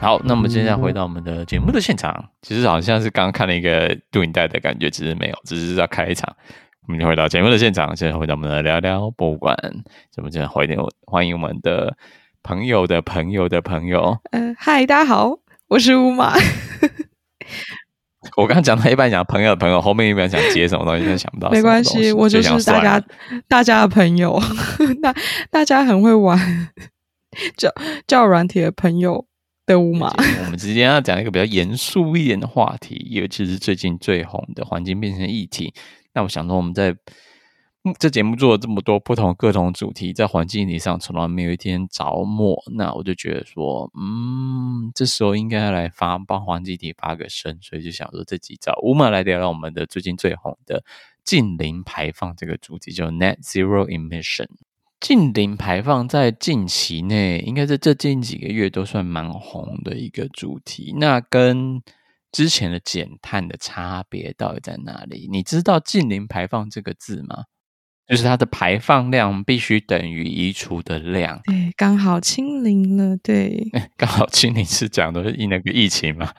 好，那我们接下来回到我们的节目的现场，其实好像是刚刚看了一个录影带的感觉，其实没有，只是要开一场。我们就回到节目的现场，现在回到我们的聊聊博物馆，怎么讲？欢迎欢迎我们的朋友的朋友的朋友。呃，嗨，大家好，我是乌马。我刚刚讲到一半讲朋友的朋友，后面一半想接什么东西，真想不到。没关系，我就是大家大家的朋友，大大家很会玩，叫叫软体的朋友。的乌马，我们今天要讲一个比较严肃一点的话题，尤其是最近最红的环境变迁议题。那我想说，我们在这节目做了这么多不同各种主题，在环境议题上从来没有一天着墨。那我就觉得说，嗯，这时候应该要来发帮环境议题发个声，所以就想说，这集找乌马来聊聊我们的最近最红的近零排放这个主题，叫 Net Zero Emission。净零排放在近期内，应该是这近几个月都算蛮红的一个主题。那跟之前的减碳的差别到底在哪里？你知道“近零排放”这个字吗？就是它的排放量必须等于移除的量。对，刚好清零了。对，刚好清零是讲的是那个疫情嘛？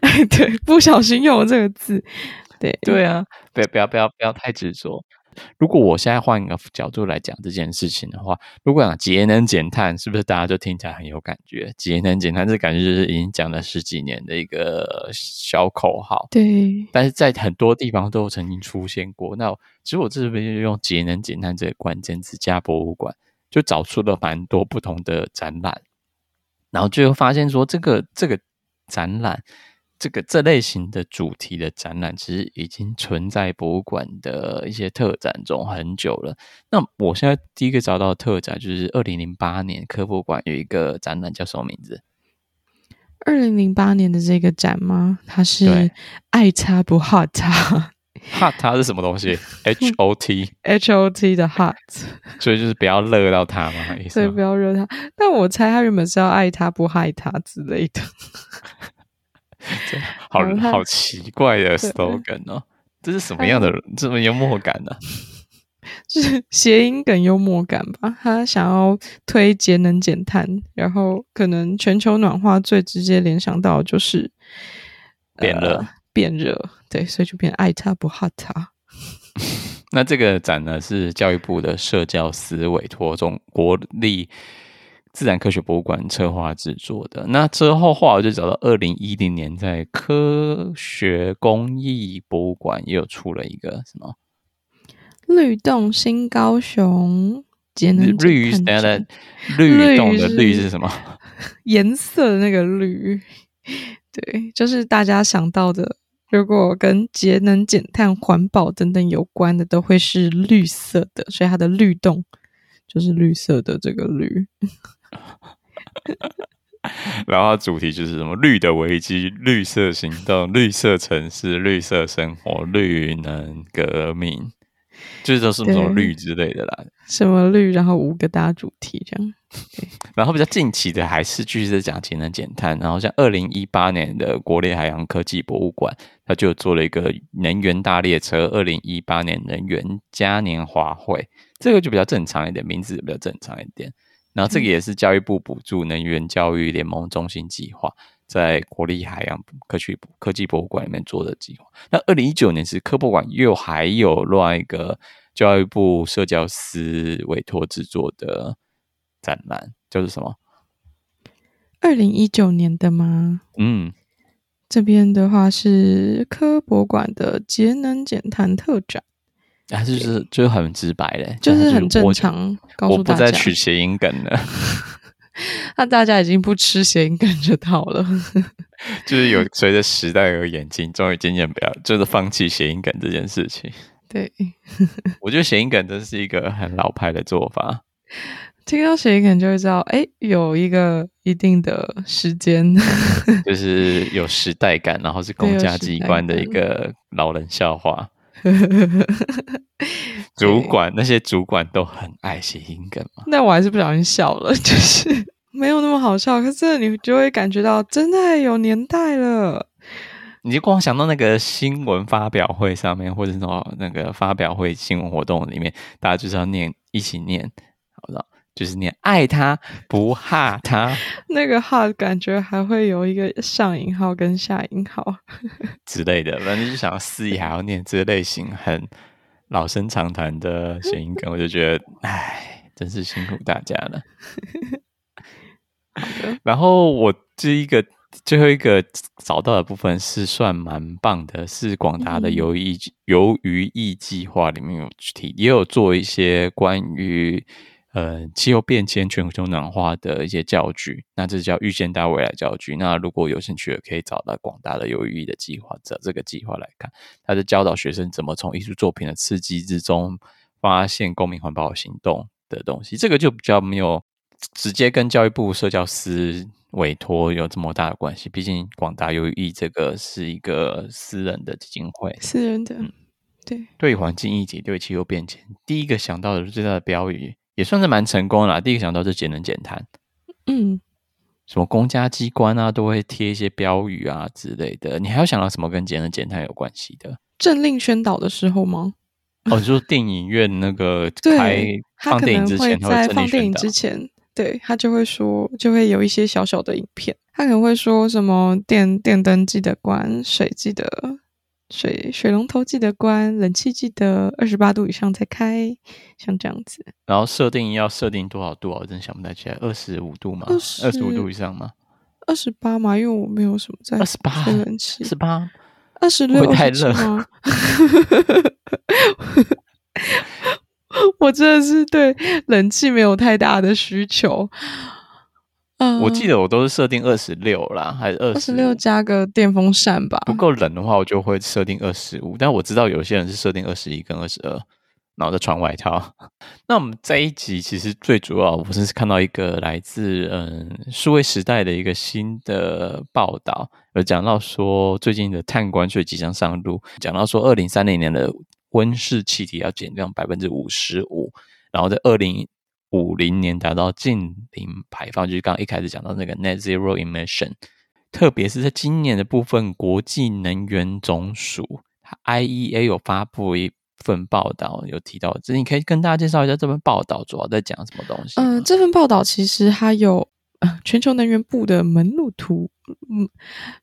哎，对，不小心用了这个字。对，对啊，不要不要不要不要太执着。如果我现在换一个角度来讲这件事情的话，如果讲节能减碳，是不是大家就听起来很有感觉？节能减碳这感觉就是已经讲了十几年的一个小口号。对，但是在很多地方都曾经出现过。那其实我这边就用节能减碳这个关键词加博物馆，就找出了蛮多不同的展览，然后最后发现说，这个这个展览。这个这类型的主题的展览，其实已经存在博物馆的一些特展中很久了。那我现在第一个找到的特展，就是二零零八年科博馆有一个展览，叫什么名字？二零零八年的这个展吗？它是爱他不 hot 他，hot 它是什么东西？H O T H O T 的 hot，所以就是不要热到它嘛，所以不要热它。但我猜他原本是要爱他不害他之类的。好好奇怪的 slogan 哦，这是什么样的这么幽默感呢？就是谐音梗幽默感吧。他想要推节能减碳，然后可能全球暖化最直接联想到就是变热，呃，变热。对，所以就变爱他不 hot 它。那这个展呢，是教育部的社教司委托中国立。自然科学博物馆策划制作的。那之后，后来我就找到二零一零年在科学工艺博物馆也有出了一个什么“绿动新高雄节能绿”绿绿动的绿是什么？颜色的那个绿，对，就是大家想到的，如果跟节能减碳、环保等等有关的，都会是绿色的，所以它的绿动就是绿色的这个绿。然后主题就是什么绿的危机、绿色行动、绿色城市、绿色生活、绿能革命，就是都是什么绿之类的啦。什么绿？然后五个大主题这样。然后比较近期的还是继续在讲节能减碳。然后像二零一八年的国立海洋科技博物馆，它就做了一个能源大列车。二零一八年能源嘉年华会，这个就比较正常一点，名字比较正常一点。然后这个也是教育部补助能源教育联盟中心计划，在国立海洋科学科技博物馆里面做的计划。那二零一九年是科博馆又还有另外一个教育部社交司委托制作的展览，就是什么？二零一九年的吗？嗯，这边的话是科博馆的节能减碳特展。还是就是就很直白嘞，就是很正常。告诉大家，我不再取谐音梗了。那大家已经不吃谐音梗这套了。就是有随着时代而演进，终于渐渐不要，就是放弃谐音梗这件事情。对，我觉得谐音梗真是一个很老派的做法。听到谐音梗就会知道，哎，有一个一定的时间，就是有时代感，然后是公家机关的一个老人笑话。主管那些主管都很爱谐音梗嘛？那我还是不小心笑了，就是 没有那么好笑。可是你就会感觉到真的有年代了。你就光想到那个新闻发表会上面，或者说那个发表会新闻活动里面，大家就是要念一起念？就是你爱他不哈他，那个哈感觉还会有一个上引号跟下引号。之类的，反正就想要肆意还要念这个类型很老生常谈的谐音梗，我就觉得，唉，真是辛苦大家了。然后我这一个最后一个找到的部分是算蛮棒的，是广达的鱿鱼鱿鱼艺计划里面有提，也有做一些关于呃气候变迁、全球暖化的一些教具。那这叫预见大未来教具。那如果有兴趣的，可以找到广大的有意义的计划，找这个计划来看，它是教导学生怎么从艺术作品的刺激之中发现公民环保行动的东西。这个就比较没有。直接跟教育部社教司委托有这么大的关系，毕竟广达鱿鱼翼这个是一个私人的基金会，私人的，嗯、对。对环境议题、对气候变迁，第一个想到的最大的标语，也算是蛮成功的啦。第一个想到是节能减碳，嗯，什么公家机关啊都会贴一些标语啊之类的。你还有想到什么跟节能减碳有关系的？政令宣导的时候吗？哦，就是电影院那个开放电影之前，他在放电影之前。对，他就会说，就会有一些小小的影片，他可能会说什么电电灯记得关，水记得水水龙头记得关，冷气记得二十八度以上再开，像这样子。然后设定要设定多少度啊？我真想不太起来，二十五度吗？二十五度以上吗？二十八嘛，因为我没有什么在二十八吹冷气，二十八，二十六太热吗？我真的是对冷气没有太大的需求。嗯，我记得我都是设定二十六啦，还是二十六加个电风扇吧。不够冷的话，我就会设定二十五。但我知道有些人是设定二十一跟二十二，然后再穿外套。那我们这一集其实最主要，我是看到一个来自嗯数位时代的一个新的报道，有讲到说最近的碳关税即将上路，讲到说二零三零年的。温室气体要减量百分之五十五，然后在二零五零年达到净零排放，就是刚刚一开始讲到那个 net zero emission。特别是在今年的部分，国际能源总署 IEA 有发布一份报道，有提到，这你可以跟大家介绍一下这份报道主要在讲什么东西？嗯、呃，这份报道其实它有全球能源部的门路图，嗯，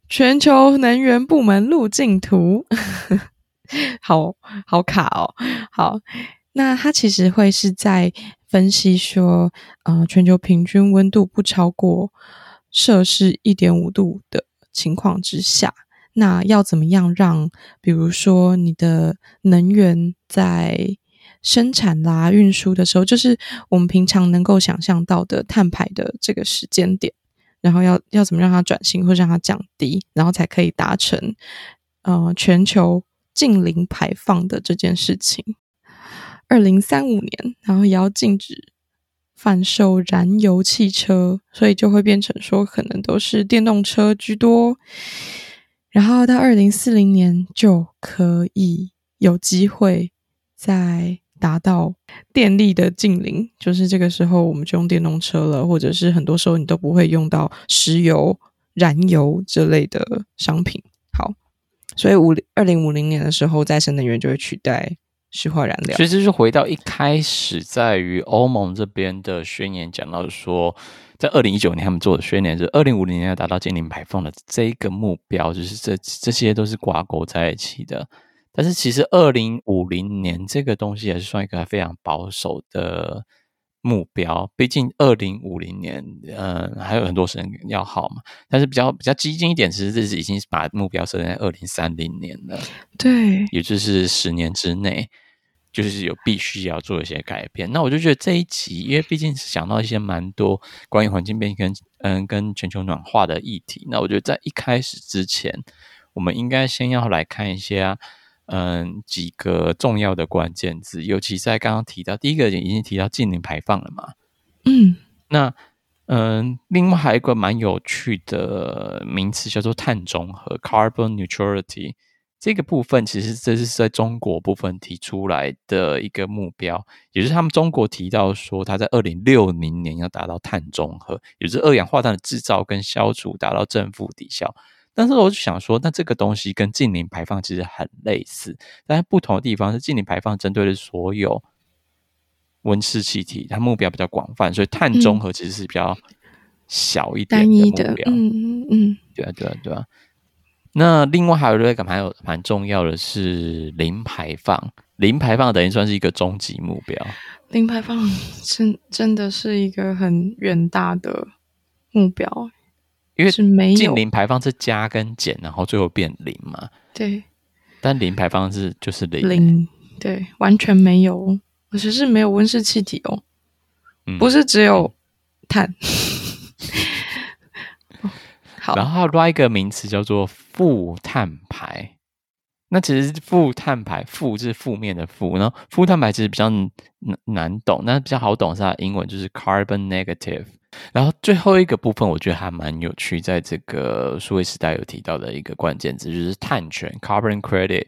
全球能源部门路径图。好好卡哦，好，那它其实会是在分析说，呃，全球平均温度不超过摄氏一点五度的情况之下，那要怎么样让，比如说你的能源在生产啦、运输的时候，就是我们平常能够想象到的碳排的这个时间点，然后要要怎么让它转型或让它降低，然后才可以达成，呃，全球。近零排放的这件事情，二零三五年，然后也要禁止贩售燃油汽车，所以就会变成说可能都是电动车居多。然后到二零四零年就可以有机会再达到电力的净零，就是这个时候我们就用电动车了，或者是很多时候你都不会用到石油、燃油这类的商品。好。所以五二零五零年的时候，再生能源就会取代虚化燃料。其实就是回到一开始，在于欧盟这边的宣言讲到说，在二零一九年他们做的宣言是二零五零年要达到净零排放的这一个目标，就是这这些都是挂钩在一起的。但是其实二零五零年这个东西也是算一个非常保守的。目标，毕竟二零五零年，嗯，还有很多时间要好嘛。但是比较比较激进一点，其实这是已经把目标设在二零三零年了。对，也就是十年之内，就是有必须要做一些改变。那我就觉得这一集，因为毕竟是想到一些蛮多关于环境变迁跟嗯跟全球暖化的议题。那我觉得在一开始之前，我们应该先要来看一下。嗯，几个重要的关键字，尤其在刚刚提到第一个已经提到净零排放了嘛。嗯，那嗯，另外还有一个蛮有趣的名词叫做碳中和 （carbon neutrality）。这个部分其实这是在中国部分提出来的一个目标，也就是他们中国提到说，他在二零六零年要达到碳中和，也就是二氧化碳的制造跟消除达到正负抵消。但是我就想说，那这个东西跟近零排放其实很类似，但是不同的地方是近零排放针对的所有温室气体，它目标比较广泛，所以碳中和其实是比较小一点的目标。嗯嗯嗯，对啊对啊对啊。那另外还有一个蛮有蛮重要的是零排放，零排放等于算是一个终极目标。零排放真真的是一个很远大的目标，因为是没有净零排放是加跟减，然后最后变零嘛。对，但零排放是就是零，零，对，完全没有，而且是没有温室气体哦，嗯、不是只有碳。好，然后另外一个名词叫做负碳排。那其实负碳排，负是负面的负，然后负碳排其实比较难难懂，那比较好懂是英文就是 carbon negative。然后最后一个部分，我觉得还蛮有趣，在这个数位时代有提到的一个关键字就是碳权 carbon credit。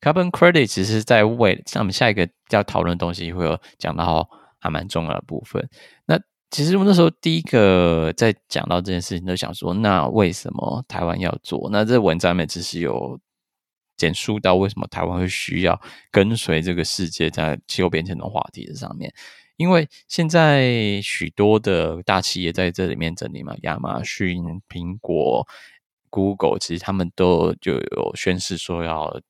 carbon credit 其实在未像我们下一个要讨论的东西会有讲到还蛮重要的部分。那其实我那时候第一个在讲到这件事情，就想说，那为什么台湾要做？那这文章里面只是有。简述到为什么台湾会需要跟随这个世界在气候变迁的话题的上面，因为现在许多的大企业在这里面整理嘛，亚马逊、苹果、Google，其实他们都就有宣示说要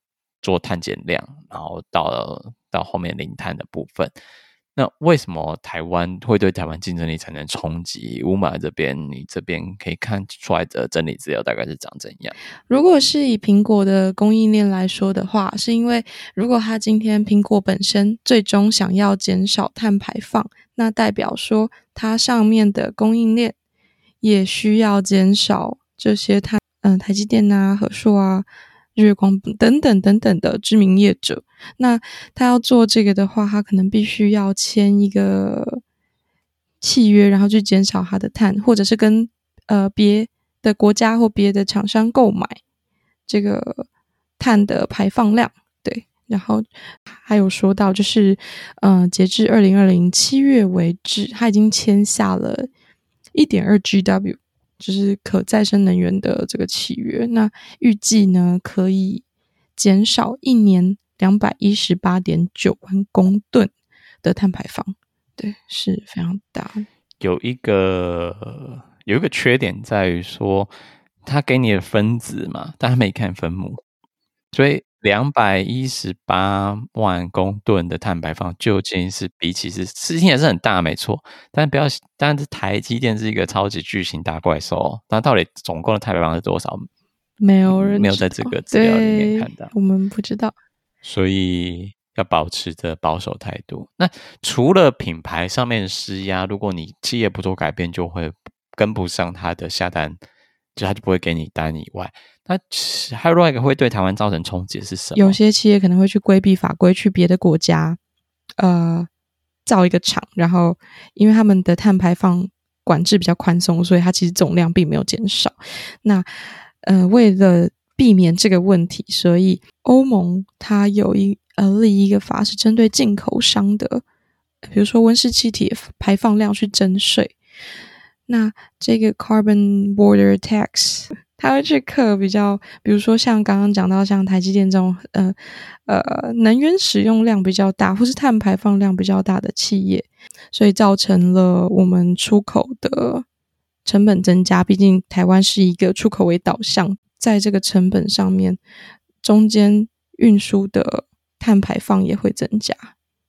做碳减量，然后到到后面零碳的部分。那为什么台湾会对台湾竞争力产生冲击？乌马这边，你这边可以看出来的整理资料大概是长怎样？如果是以苹果的供应链来说的话，是因为如果它今天苹果本身最终想要减少碳排放，那代表说它上面的供应链也需要减少这些碳，嗯、台积电啊、和硕啊。月光等等等等的知名业者，那他要做这个的话，他可能必须要签一个契约，然后去减少他的碳，或者是跟呃别的国家或别的厂商购买这个碳的排放量。对，然后还有说到，就是呃，截至二零二零七月为止，他已经签下了一点二 GW。就是可再生能源的这个契约，那预计呢可以减少一年两百一十八点九万公吨的碳排放，对，是非常大。有一个有一个缺点在于说，它给你的分子嘛，但他没看分母，所以。两百一十八万公吨的碳排放，究竟是比起是事情也是很大，没错。但不要，但是台积电是一个超级巨型大怪兽，那到底总共的碳排放是多少？没有人、嗯、没有在这个资料里面看到，我们不知道。所以要保持着保守态度。那除了品牌上面施压，如果你企业不做改变，就会跟不上它的下单，就它就不会给你单以外。那还有另外一个会对台湾造成冲击是什么？有些企业可能会去规避法规，去别的国家，呃，造一个厂，然后因为他们的碳排放管制比较宽松，所以它其实总量并没有减少。那呃，为了避免这个问题，所以欧盟它有一呃立一个法，是针对进口商的，比如说温室气体排放量去征税。那这个 Carbon Border Tax。他会去克比较，比如说像刚刚讲到像台积电这种，呃呃，能源使用量比较大，或是碳排放量比较大的企业，所以造成了我们出口的成本增加。毕竟台湾是一个出口为导向，在这个成本上面，中间运输的碳排放也会增加，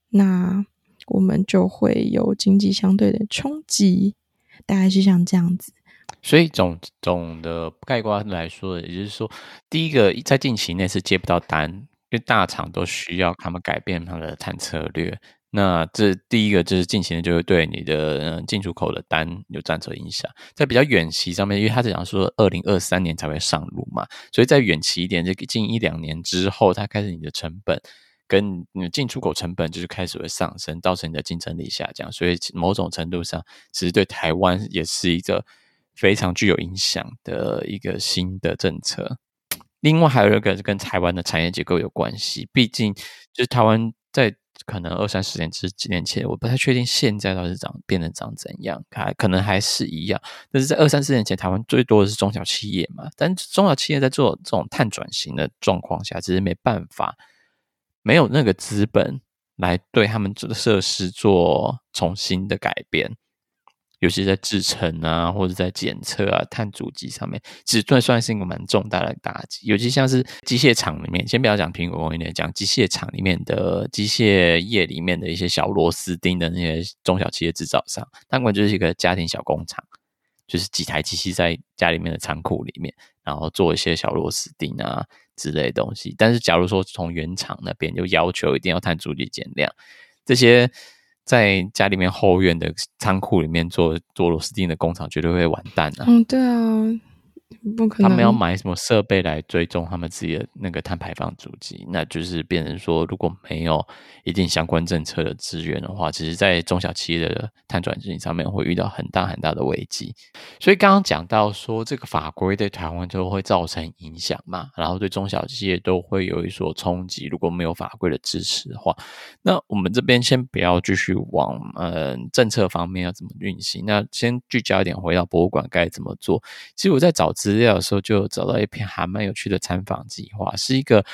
那我们就会有经济相对的冲击，大概是像这样子。所以总总的概括来说，也就是说，第一个在近期内是接不到单，因为大厂都需要他们改变他们的碳策略。那这第一个就是近期内就会对你的进出口的单有战略影响。在比较远期上面，因为他是讲说二零二三年才会上路嘛，所以在远期一点，就近一两年之后，它开始你的成本跟你的进出口成本就是开始会上升，造成你的竞争力下降。所以某种程度上，其实对台湾也是一个。非常具有影响的一个新的政策。另外还有一个是跟台湾的产业结构有关系，毕竟就是台湾在可能二三十年之几年前，我不太确定现在到底是长变得长怎样，还可能还是一样。但是在二三十年前，台湾最多的是中小企业嘛，但中小企业在做这种碳转型的状况下，其实没办法，没有那个资本来对他们的设施做重新的改变。尤其在制程啊，或者在检测啊、碳足迹上面，其实算算是一个蛮重大的打击。尤其像是机械厂里面，先不要讲苹果供应链，讲机械厂里面的机械业里面的一些小螺丝钉的那些中小企业制造商，他们就是一个家庭小工厂，就是几台机器在家里面的仓库里面，然后做一些小螺丝钉啊之类的东西。但是，假如说从原厂那边就要求一定要碳足迹减量，这些。在家里面后院的仓库里面做做螺丝钉的工厂绝对会完蛋啊！嗯，对啊。不可能，他们要买什么设备来追踪他们自己的那个碳排放足迹，那就是变成说，如果没有一定相关政策的资源的话，其实，在中小企业的碳转型上面会遇到很大很大的危机。所以刚刚讲到说，这个法规对台湾就会造成影响嘛，然后对中小企业都会有一所冲击。如果没有法规的支持的话，那我们这边先不要继续往嗯政策方面要怎么运行，那先聚焦一点，回到博物馆该怎么做。其实我在找。资料的时候就找到一篇还蛮有趣的参访计划，是一个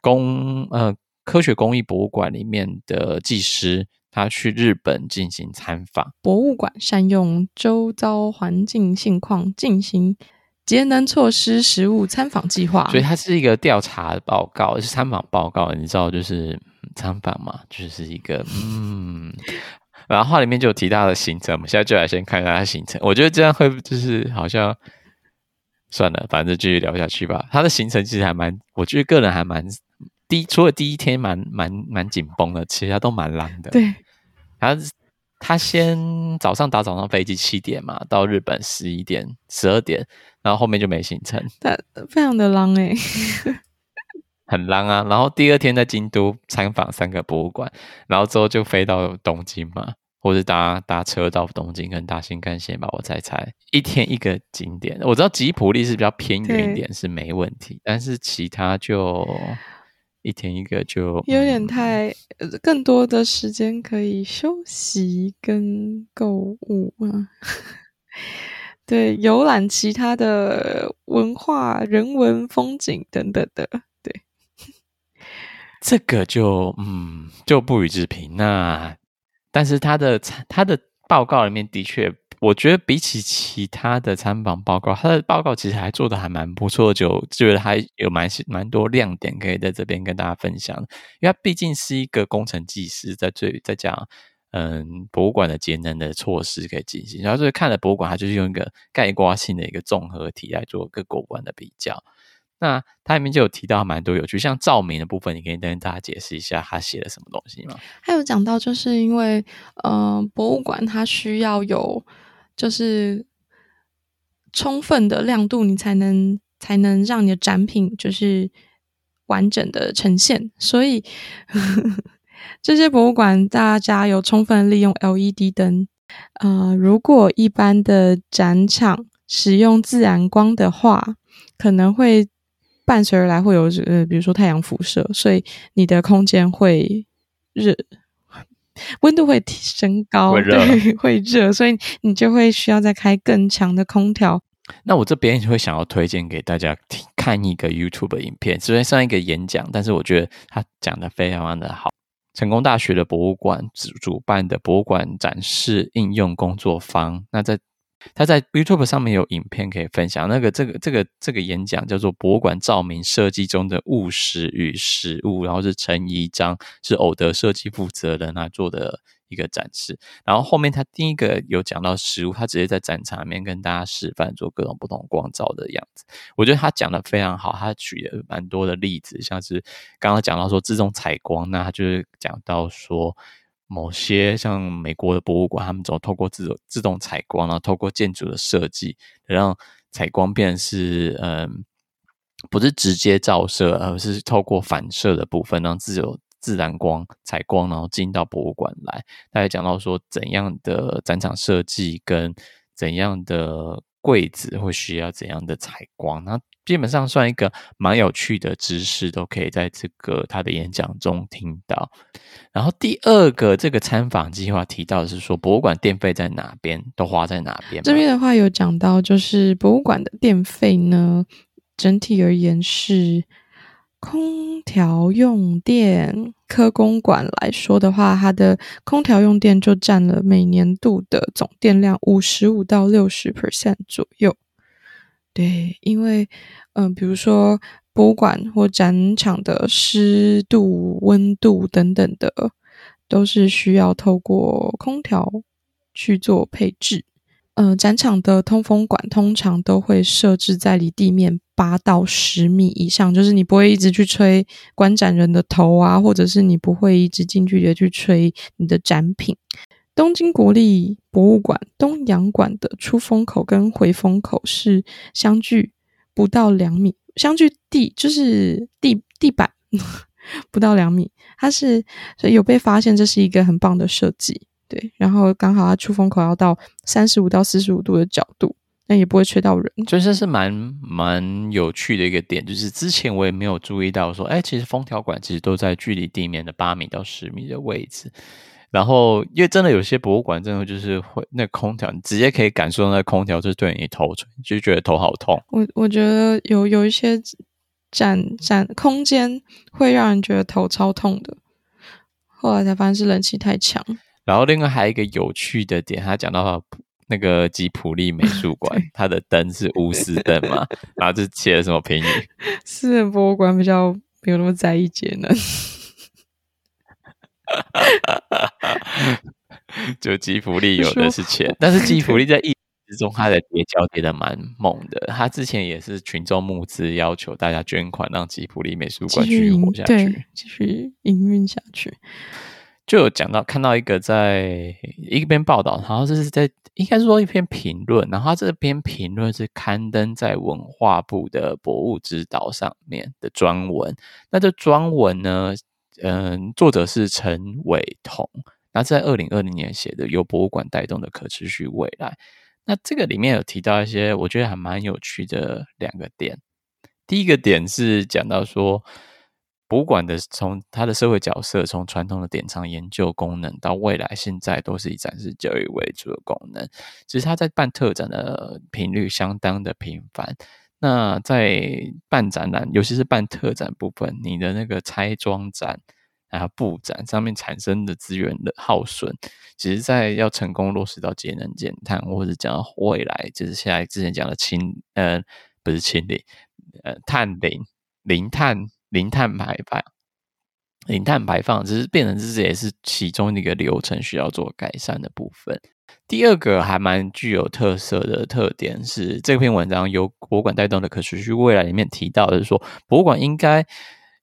工呃科学工艺博物馆里面的技师，他去日本进行参访。博物馆善用周遭环境现况进行节能措施实物参访计划，所以它是一个调查报告，是参访报告。你知道，就是参访嘛，就是一个嗯，然后话里面就有提到的行程，我们现在就来先看一下它行程。我觉得这样会就是好像。算了，反正继续聊下去吧。他的行程其实还蛮，我觉得个人还蛮第一，除了第一天蛮蛮蛮紧绷的，其他都蛮浪的。对，他他先早上打早上飞机七点嘛，到日本十一点十二点，然后后面就没行程。他非常的浪哎，很浪啊。然后第二天在京都参访三个博物馆，然后之后就飞到东京嘛。或是搭搭车到东京，跟大新干线吧，我猜猜，一天一个景点。我知道吉普力是比较偏远一点，是没问题，但是其他就一天一个就有点太，嗯、更多的时间可以休息跟购物啊。对，游览其他的文化、人文风景等等的。对，这个就嗯就不予置评。那。但是他的他的报告里面的确，我觉得比起其他的参访报告，他的报告其实还做得还蛮不错，就觉得还有蛮蛮多亮点可以在这边跟大家分享。因为他毕竟是一个工程技师，在最在讲嗯博物馆的节能的措施可以进行，然后就是看了博物馆，他就是用一个概括性的一个综合体来做各国馆的比较。那它里面就有提到蛮多有趣，像照明的部分，你可以跟大家解释一下他写了什么东西吗？还有讲到，就是因为呃，博物馆它需要有就是充分的亮度，你才能才能让你的展品就是完整的呈现，所以呵呵 这些博物馆大家有充分利用 LED 灯。呃，如果一般的展场使用自然光的话，可能会。伴随而来会有呃，比如说太阳辐射，所以你的空间会热，温度会提升高，会热，对，会热，所以你就会需要再开更强的空调。那我这边会想要推荐给大家看一个 YouTube 的影片，虽然像一个演讲，但是我觉得他讲的非常的好。成功大学的博物馆主主办的博物馆展示应用工作坊，那在。他在 YouTube 上面有影片可以分享。那个这个这个这个演讲叫做《博物馆照明设计中的务实与实物》，然后是陈怡章，是偶德设计负责人来做的一个展示。然后后面他第一个有讲到实物，他直接在展场里面跟大家示范做各种不同光照的样子。我觉得他讲的非常好，他举了蛮多的例子，像是刚刚讲到说自动采光，那他就是讲到说。某些像美国的博物馆，他们总透过自动自动采光，然后透过建筑的设计，让采光变是嗯，不是直接照射，而是透过反射的部分，让自由自然光采光，然后进到博物馆来。大家讲到说，怎样的展场设计跟怎样的柜子会需要怎样的采光，那基本上算一个蛮有趣的知识，都可以在这个他的演讲中听到。然后第二个这个参访计划提到的是说，博物馆电费在哪边都花在哪边。这边的话有讲到，就是博物馆的电费呢，整体而言是空调用电科工馆来说的话，它的空调用电就占了每年度的总电量五十五到六十 percent 左右。对，因为嗯、比如说博物馆或展场的湿度、温度等等的，都是需要透过空调去做配置。呃，展场的通风管通常都会设置在离地面八到十米以上，就是你不会一直去吹观展人的头啊，或者是你不会一直近距离的去吹你的展品。东京国立博物馆东洋馆的出风口跟回风口是相距不到两米，相距地就是地地板 不到两米，它是所以有被发现，这是一个很棒的设计。对，然后刚好它出风口要到三十五到四十五度的角度，那也不会吹到人，所以这是蛮蛮有趣的一个点。就是之前我也没有注意到说，哎，其实封条管其实都在距离地面的八米到十米的位置。然后，因为真的有些博物馆，真的就是会那空调，你直接可以感受到那空调就是对你头吹，就觉得头好痛。我我觉得有有一些展展空间会让人觉得头超痛的，后来才发现是冷气太强。然后另外还有一个有趣的点，他讲到那个吉普力美术馆，它的灯是钨丝灯嘛，然后就写了什么评语？私人博物馆比较没有那么在意节能，就吉普力有的是钱，但是吉普力在疫情之中，它的跌价跌的蛮猛的。他之前也是群众募资，要求大家捐款，让吉普力美术馆继续活下去，继续营运下去。就有讲到看到一个在一篇报道，然后这是在应该说一篇评论，然后这篇评论是刊登在文化部的博物指导上面的专文。那这专文呢，嗯，作者是陈伟彤，那在二零二零年写的《由博物馆带动的可持续未来》。那这个里面有提到一些我觉得还蛮有趣的两个点。第一个点是讲到说。博物馆的从它的社会角色，从传统的典藏研究功能到未来现在都是以展示教育为主的功能。其实它在办特展的频率相当的频繁。那在办展览，尤其是办特展部分，你的那个拆装展还有布展上面产生的资源的耗损，其实在要成功落实到节能减碳，或者讲未来，就是现在之前讲的氢呃不是氢零呃碳零零碳。零碳排放，零碳排放只是变成这也是其中一个流程需要做改善的部分。第二个还蛮具有特色的特点是，这篇文章由博物馆带动的可持续未来里面提到的是说，博物馆应该。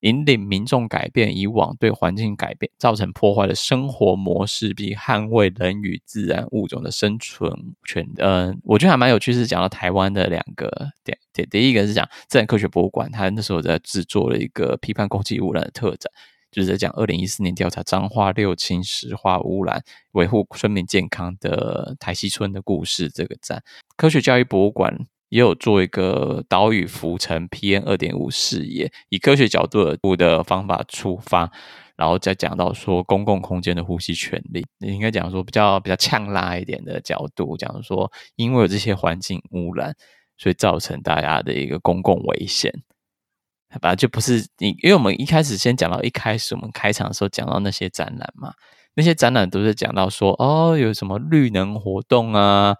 引领民众改变以往对环境改变造成破坏的生活模式，并捍卫人与自然物种的生存权。嗯、我觉得还蛮有趣，是讲到台湾的两个点。点第一个是讲自然科学博物馆，他那时候在制作了一个批判空气污染的特展，就是在讲二零一四年调查彰化六轻石化污染，维护村民健康的台西村的故事。这个展，科学教育博物馆。也有做一个岛屿浮沉 PM 二点五视野，以科学角度的的方法出发，然后再讲到说公共空间的呼吸权利，应该讲说比较比较呛辣一点的角度，讲说因为有这些环境污染，所以造成大家的一个公共危险。反正就不是你，因为我们一开始先讲到一开始我们开场的时候讲到那些展览嘛，那些展览都是讲到说哦有什么绿能活动啊。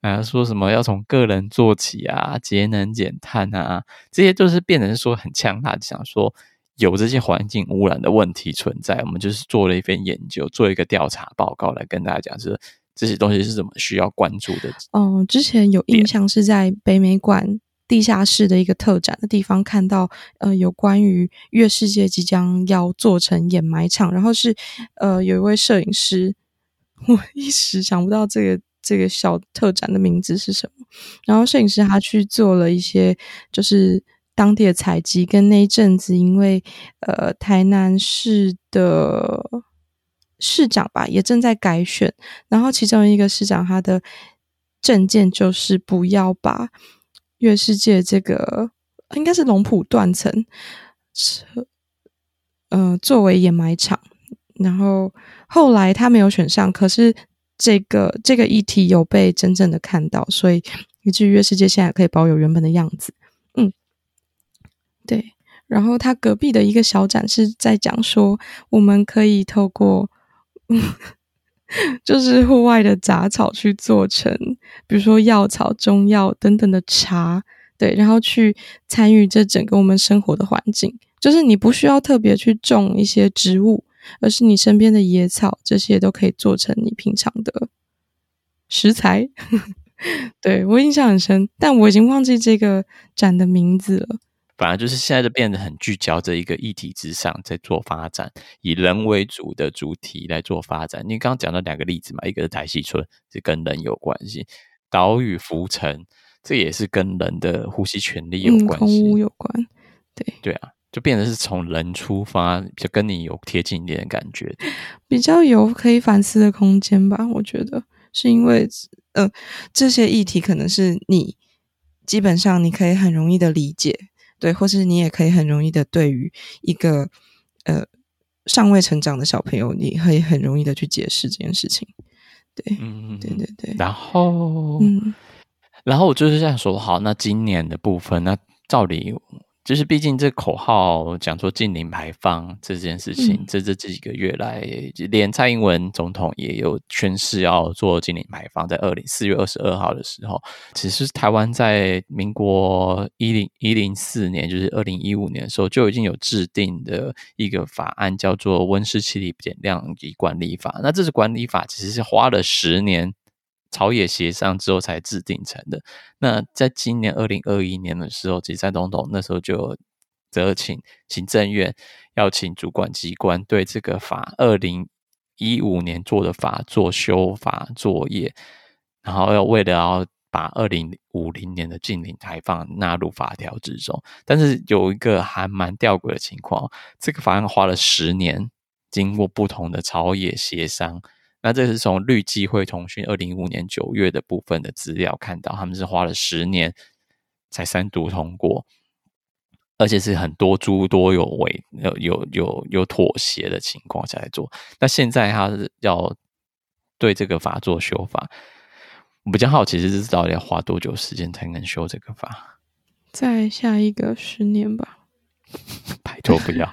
啊，说什么要从个人做起啊，节能减碳啊，这些都是变成说很呛辣，想说有这些环境污染的问题存在，我们就是做了一份研究，做一个调查报告来跟大家讲，是这些东西是怎么需要关注的。哦，之前有印象是在北美馆地下室的一个特展的地方看到，呃，有关于月世界即将要做成掩埋场，然后是呃有一位摄影师，我一时想不到这个。这个小特展的名字是什么？然后摄影师他去做了一些，就是当地的采集，跟那一阵子，因为呃台南市的市长吧也正在改选，然后其中一个市长他的政见就是不要把月世界这个应该是龙浦断层，呃作为掩埋场，然后后来他没有选上，可是。这个这个议题有被真正的看到，所以以至于月世界现在可以保有原本的样子。嗯，对。然后他隔壁的一个小展是在讲说，我们可以透过，就是户外的杂草去做成，比如说药草、中药等等的茶，对，然后去参与这整个我们生活的环境。就是你不需要特别去种一些植物，而是你身边的野草这些都可以做成你平常的食材。对，我印象很深，但我已经忘记这个展的名字了。反而就是现在就变得很聚焦这一个议题之上，在做发展，以人为主的主题来做发展。你刚刚讲到两个例子嘛，一个是台西村，是跟人有关系；岛屿浮沉，这也是跟人的呼吸权利有关系，嗯、空污有关。对对啊，就变得是从人出发，就跟你有贴近一点的感觉，比较有可以反思的空间吧。我觉得是因为，呃，这些议题可能是你基本上你可以很容易的理解。对，或是你也可以很容易的对于一个呃尚未成长的小朋友，你可以很容易的去解释这件事情。对，嗯，对对对。然后，嗯，然后我就是这样说，好，那今年的部分，那照理。就是，毕竟这口号讲说近零排放这件事情，这、嗯、这这几个月来，连蔡英文总统也有宣誓要做近零排放。在二零四月二十二号的时候，其实台湾在民国一零一零四年，就是二零一五年的时候，就已经有制定的一个法案，叫做《温室气体减量及管理法》。那这是管理法，其实是花了十年。朝野协商之后才制定成的。那在今年二零二一年的时候，其实蔡总统那时候就责请行政院要请主管机关对这个法二零一五年做的法做修法作业，然后要为了要把二零五零年的净零排放纳入法条之中。但是有一个还蛮吊诡的情况，这个法案花了十年，经过不同的朝野协商。那这是从绿基会通讯二零一五年九月的部分的资料看到，他们是花了十年才三读通过，而且是很多诸多有违、有有有有妥协的情况下来做。那现在他是要对这个法做修法，我比较好奇，是到底要花多久时间才能修这个法？再下一个十年吧。拜托不要，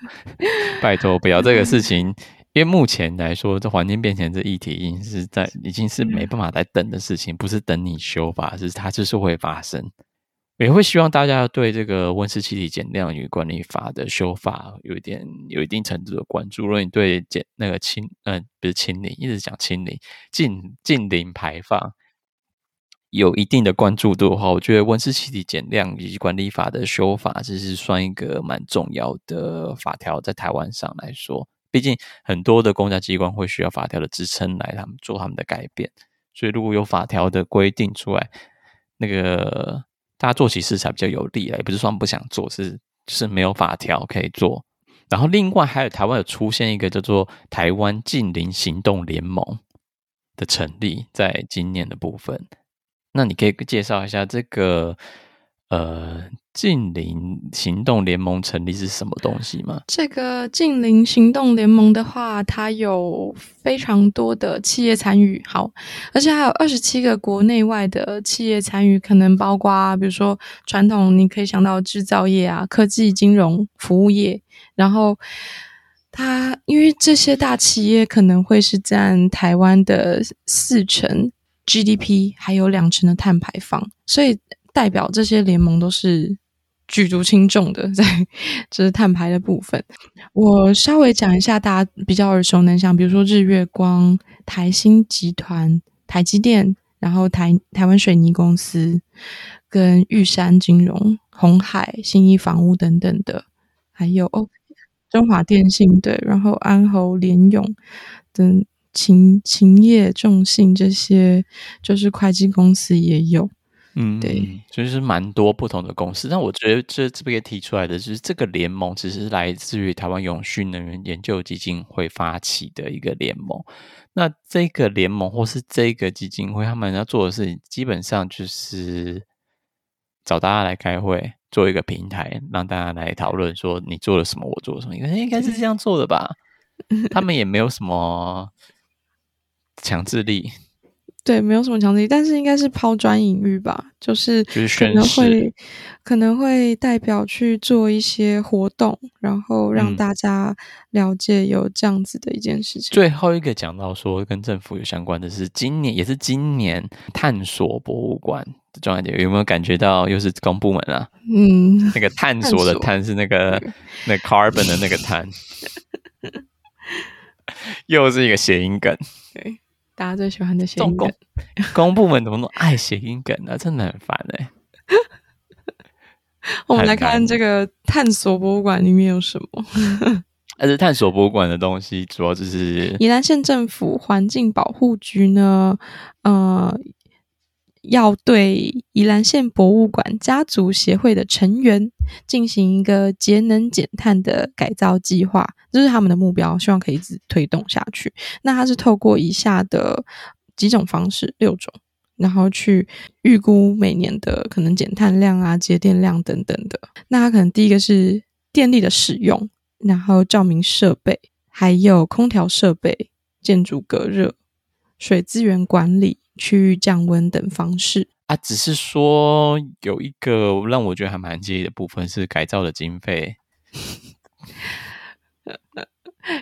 拜托不要这个事情。因为目前来说，这环境变迁这议题已经是在已经是没办法再等的事情，不是等你修法，是它就是会发生。也会希望大家对这个温室气体减量与管理法的修法有一点有一定程度的关注。如果你对减那个清嗯、呃、不是清零，一直讲清零净净零排放有一定的关注度的话，我觉得温室气体减量以及管理法的修法，这是算一个蛮重要的法条，在台湾上来说。毕竟很多的公家机关会需要法条的支撑来他们做他们的改变，所以如果有法条的规定出来，那个大家做起事才比较有利啊，也不是说不想做，是是没有法条可以做。然后另外还有台湾有出现一个叫做台湾近邻行动联盟的成立，在今年的部分，那你可以介绍一下这个。呃，近零行动联盟成立是什么东西吗？这个近零行动联盟的话，它有非常多的企业参与，好，而且还有二十七个国内外的企业参与，可能包括比如说传统你可以想到制造业啊、科技、金融、服务业，然后它因为这些大企业可能会是占台湾的四成 GDP，还有两成的碳排放，所以。代表这些联盟都是举足轻重的，在这是碳排的部分。我稍微讲一下大家比较耳熟能详，比如说日月光、台新集团、台积电，然后台台湾水泥公司、跟玉山金融、鸿海、新一房屋等等的，还有哦，中华电信对，然后安侯联永等勤勤业、众信这些，就是会计公司也有。嗯，对，就是蛮多不同的公司，但我觉得这这边提出来的就是这个联盟，其实是来自于台湾永续能源研究基金会发起的一个联盟。那这个联盟或是这个基金会，他们要做的事情，基本上就是找大家来开会，做一个平台，让大家来讨论说你做了什么，我做了什么，应该应该是这样做的吧？他们也没有什么强制力。对，没有什么强制力，但是应该是抛砖引玉吧，就是可能会可能会代表去做一些活动，然后让大家了解有这样子的一件事情。嗯、最后一个讲到说跟政府有相关的是今年，也是今年探索博物馆的重点，有没有感觉到又是公部门啊？嗯，那个 探索的探是那个那个 carbon 的那个探，又是一个谐音梗。对。大家最喜欢的谐音梗，公部门怎么那么爱谐音梗呢？真的很烦哎、欸。我们来看这个探索博物馆里面有什么。而且探索博物馆的东西，主要就是宜兰县政府环境保护局呢，呃。要对宜兰县博物馆家族协会的成员进行一个节能减碳的改造计划，这是他们的目标，希望可以一直推动下去。那它是透过以下的几种方式，六种，然后去预估每年的可能减碳量啊、节电量等等的。那它可能第一个是电力的使用，然后照明设备，还有空调设备、建筑隔热、水资源管理。区域降温等方式啊，只是说有一个让我觉得还蛮介意的部分是改造的经费。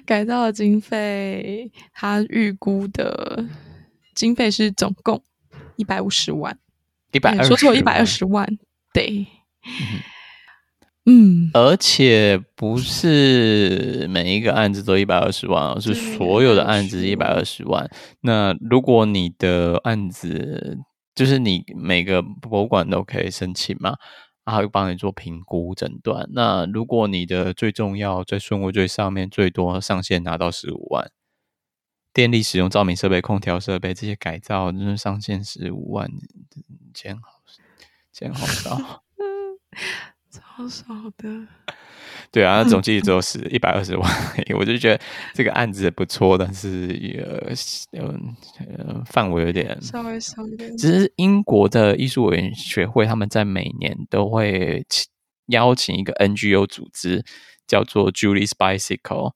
改造的经费，他预估的经费是总共一百五十万，一百二十，说错一百二十万，对。嗯，而且不是每一个案子都一百二十万，是所有的案子一百二十万。那如果你的案子就是你每个博物馆都可以申请嘛，然后会帮你做评估诊断。那如果你的最重要、最顺位最上面最多上限拿到十五万，电力使用、照明设备、空调设备这些改造，就是上限十五万，钱好钱好少。超少的，对啊，总计只有是一百二十万，我就觉得这个案子不错，但是也嗯呃范围有点稍微少一点。只是英国的艺术委员学会，他们在每年都会邀请一个 NGO 组织，叫做 Julie's Bicycle，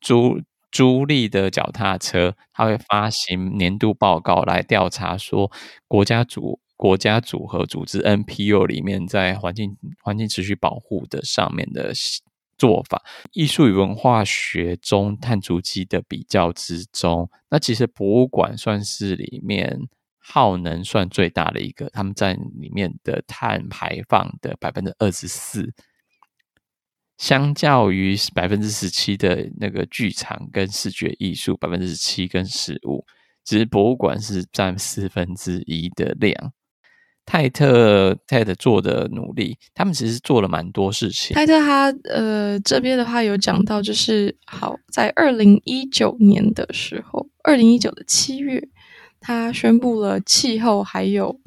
朱朱莉的脚踏车，他会发行年度报告来调查说国家组。国家组合组织 NPO 里面，在环境环境持续保护的上面的做法，艺术与文化学中碳足迹的比较之中，那其实博物馆算是里面耗能算最大的一个，他们在里面的碳排放的百分之二十四，相较于百分之十七的那个剧场跟视觉艺术百分之十七跟十五，其实博物馆是占四分之一的量。泰特泰特做的努力，他们其实做了蛮多事情。泰特他呃这边的话有讲到，就是好在二零一九年的时候，二零一九的七月，他宣布了气候还有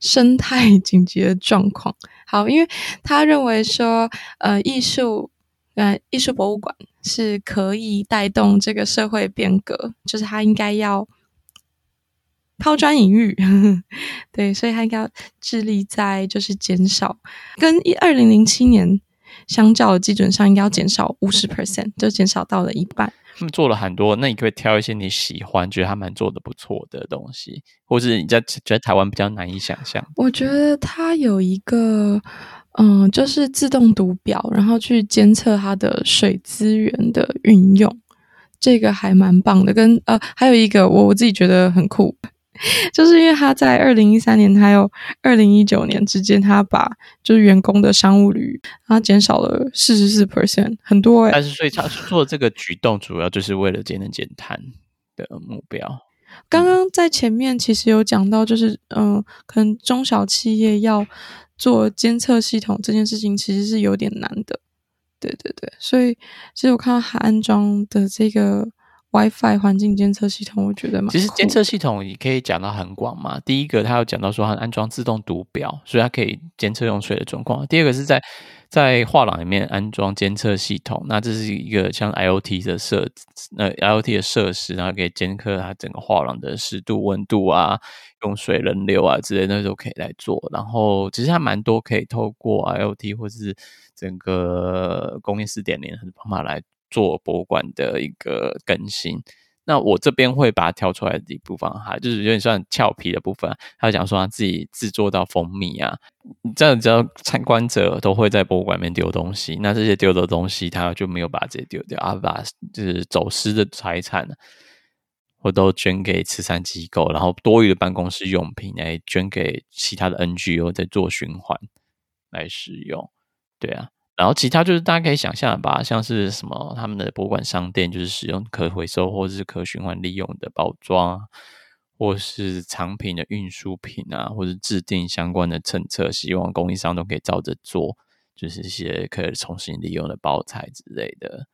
生态 紧急的状况。好，因为他认为说，呃，艺术呃艺术博物馆是可以带动这个社会变革，就是他应该要。抛砖引玉，对，所以他应该要致力在就是减少，跟一二零零七年相较的基准上，应该要减少五十 percent，就减少到了一半。他们做了很多，那你可以挑一些你喜欢、觉得他们做的不错的东西，或是你在觉得台湾比较难以想象。我觉得它有一个，嗯，就是自动读表，然后去监测它的水资源的运用，这个还蛮棒的。跟呃，还有一个我我自己觉得很酷。就是因为他在二零一三年还有二零一九年之间，他把就是员工的商务旅，他减少了四十四 percent，很多。但是所以他做这个举动，主要就是为了节能减碳的目标。刚刚在前面其实有讲到，就是嗯、呃，可能中小企业要做监测系统这件事情，其实是有点难的。对对对，所以其实我看到他安装的这个。WiFi 环境监测系统，我觉得嘛，其实监测系统也可以讲到很广嘛。第一个，它有讲到说它安装自动读表，所以它可以监测用水的状况。第二个是在在画廊里面安装监测系统，那这是一个像 IoT 的设呃 IoT 的设施，然后可以监测它整个画廊的湿度、温度啊、用水、人流啊之类的，那都可以来做。然后其实还蛮多可以透过 IoT 或是整个工业四点零的方法来。做博物馆的一个更新，那我这边会把它挑出来的一部分哈，就是有点算俏皮的部分。他讲说他自己制作到蜂蜜啊，这样只要参观者都会在博物馆里面丢东西，那这些丢的东西他就没有把这些丢掉，而把就是走失的财产，我都捐给慈善机构，然后多余的办公室用品来捐给其他的 NGO 在做循环来使用。对啊。然后其他就是大家可以想象吧，像是什么他们的博物馆商店，就是使用可回收或是可循环利用的包装，或是藏品的运输品啊，或是制定相关的政策，希望供应商都可以照着做，就是一些可以重新利用的包材之类的，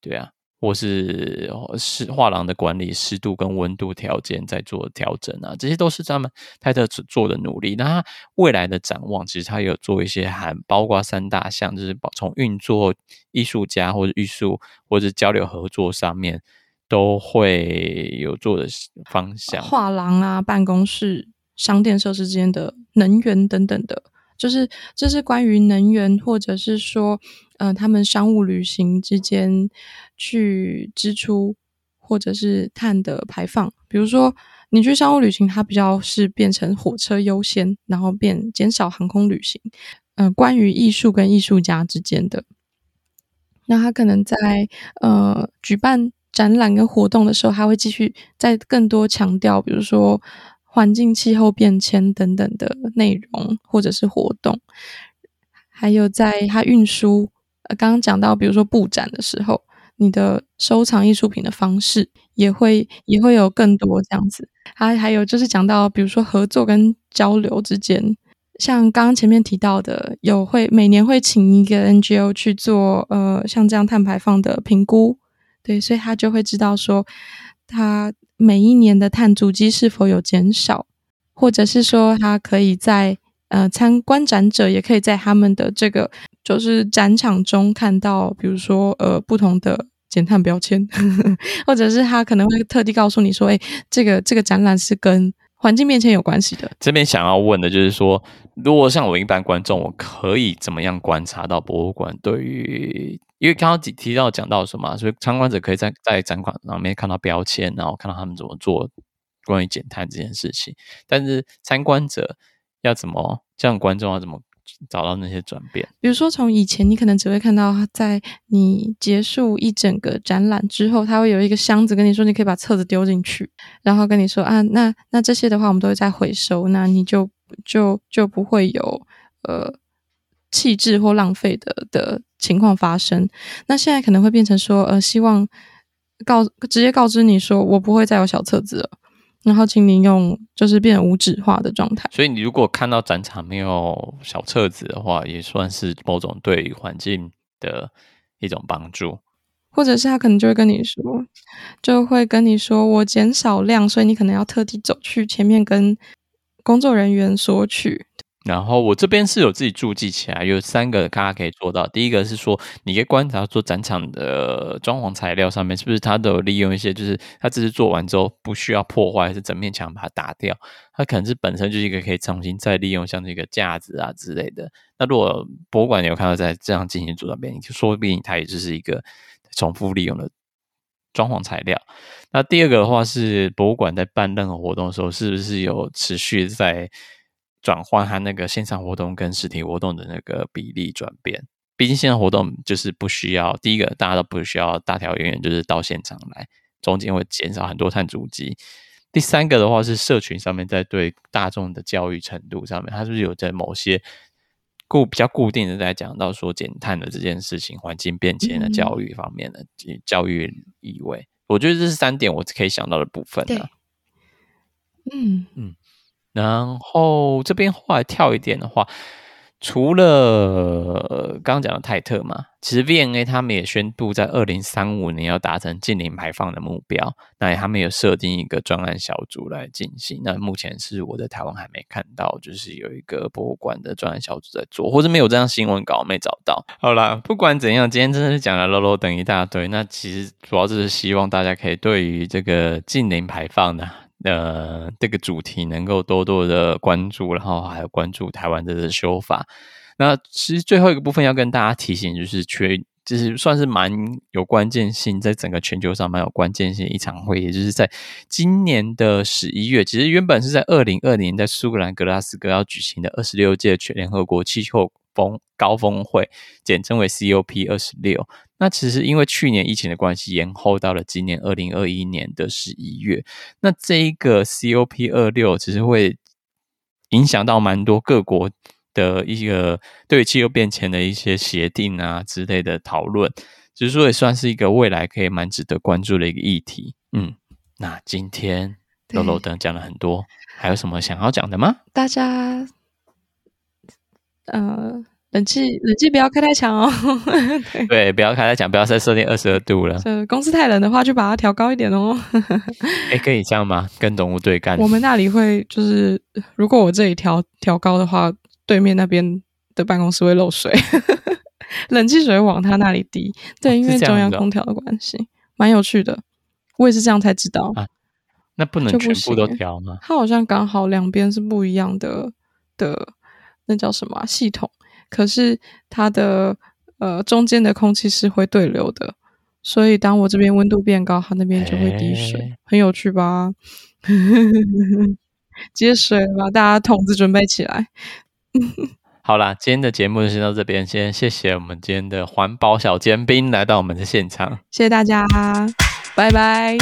对啊。或是是画廊的管理湿度跟温度条件在做调整啊，这些都是他们泰特做的努力。那他未来的展望，其实他有做一些，还包括三大项，就是从运作、艺术家或者艺术或者交流合作上面，都会有做的方向。画廊啊，办公室、商店设施之间的能源等等的。就是这是关于能源，或者是说，呃，他们商务旅行之间去支出，或者是碳的排放。比如说，你去商务旅行，它比较是变成火车优先，然后变减少航空旅行。呃，关于艺术跟艺术家之间的，那他可能在呃举办展览跟活动的时候，他会继续再更多强调，比如说。环境、气候变迁等等的内容，或者是活动，还有在它运输，刚刚讲到，比如说布展的时候，你的收藏艺术品的方式也会也会有更多这样子。还还有就是讲到，比如说合作跟交流之间，像刚刚前面提到的，有会每年会请一个 NGO 去做，呃，像这样碳排放的评估，对，所以他就会知道说他。每一年的碳足迹是否有减少，或者是说，他可以在呃参观展者也可以在他们的这个就是展场中看到，比如说呃不同的减碳标签，或者是他可能会特地告诉你说，诶，这个这个展览是跟环境面前有关系的。这边想要问的就是说，如果像我一般观众，我可以怎么样观察到博物馆对于？因为刚刚提提到讲到什么，所以参观者可以在在展馆上面看到标签，然后看到他们怎么做关于减碳这件事情。但是参观者要怎么，这样观众要怎么找到那些转变？比如说，从以前你可能只会看到在你结束一整个展览之后，他会有一个箱子跟你说，你可以把册子丢进去，然后跟你说啊，那那这些的话我们都会再回收，那你就就就不会有呃。弃置或浪费的的情况发生，那现在可能会变成说，呃，希望告直接告知你说，我不会再有小册子了，然后请你用就是变无纸化的状态。所以你如果看到展场没有小册子的话，也算是某种对环境的一种帮助，或者是他可能就会跟你说，就会跟你说我减少量，所以你可能要特地走去前面跟工作人员索取。然后我这边是有自己注记起来，有三个大家可以做到。第一个是说，你可以观察做展场的装潢材料上面是不是它都有利用一些，就是它只是做完之后不需要破坏，是整面墙把它打掉，它可能是本身就是一个可以重新再利用，像这个架子啊之类的。那如果博物馆有看到在这样进行做到变，就说不定它也就是一个重复利用的装潢材料。那第二个的话是博物馆在办任何活动的时候，是不是有持续在转换它那个线上活动跟实体活动的那个比例转变，毕竟线上活动就是不需要第一个，大家都不需要大条远远就是到现场来，中间会减少很多碳足迹。第三个的话是社群上面在对大众的教育程度上面，它是不是有在某些固比较固定的在讲到说减碳的这件事情、环境变迁的教育方面的教育意味？我觉得这是三点我可以想到的部分呢。嗯嗯。然后这边后来跳一点的话，除了刚刚讲的泰特嘛，其实 V&A 他们也宣布在二零三五年要达成净零排放的目标。那他们有设定一个专案小组来进行。那目前是我在台湾还没看到，就是有一个博物馆的专案小组在做，或者没有这样新闻稿没找到。好啦，不管怎样，今天真的是讲了啰啰等一大堆。那其实主要就是希望大家可以对于这个净零排放的。呃，这个主题能够多多的关注，然后还有关注台湾的修法。那其实最后一个部分要跟大家提醒，就是缺就是算是蛮有关键性，在整个全球上蛮有关键性的一场会，也就是在今年的十一月。其实原本是在二零二零年在苏格兰格拉斯哥要举行的二十六届全联合国气候峰高峰会，简称为 COP 二十六。那其实因为去年疫情的关系，延后到了今年二零二一年的十一月。那这一个 COP 二六其实会影响到蛮多各国。的一个对气候变迁的一些协定啊之类的讨论，只是说也算是一个未来可以蛮值得关注的一个议题。嗯，那今天漏漏等讲了很多，还有什么想要讲的吗？大家，呃，冷气冷气不要开太强哦。对，对，不要开太强，不要再设定二十二度了。公司太冷的话，就把它调高一点哦。哎，可以这样吗？跟动物对干？我们那里会就是，如果我这里调调高的话。对面那边的办公室会漏水，冷气水往他那里滴。对，因为中央空调的关系，蛮有趣的。我也是这样才知道。啊、那不能全部都调吗？它好像刚好两边是不一样的的，那叫什么、啊、系统？可是它的呃中间的空气是会对流的，所以当我这边温度变高，它那边就会滴水，欸、很有趣吧？接水了吧？大家桶子准备起来。好啦，今天的节目就先到这边，先谢谢我们今天的环保小尖兵来到我们的现场，谢谢大家，拜拜。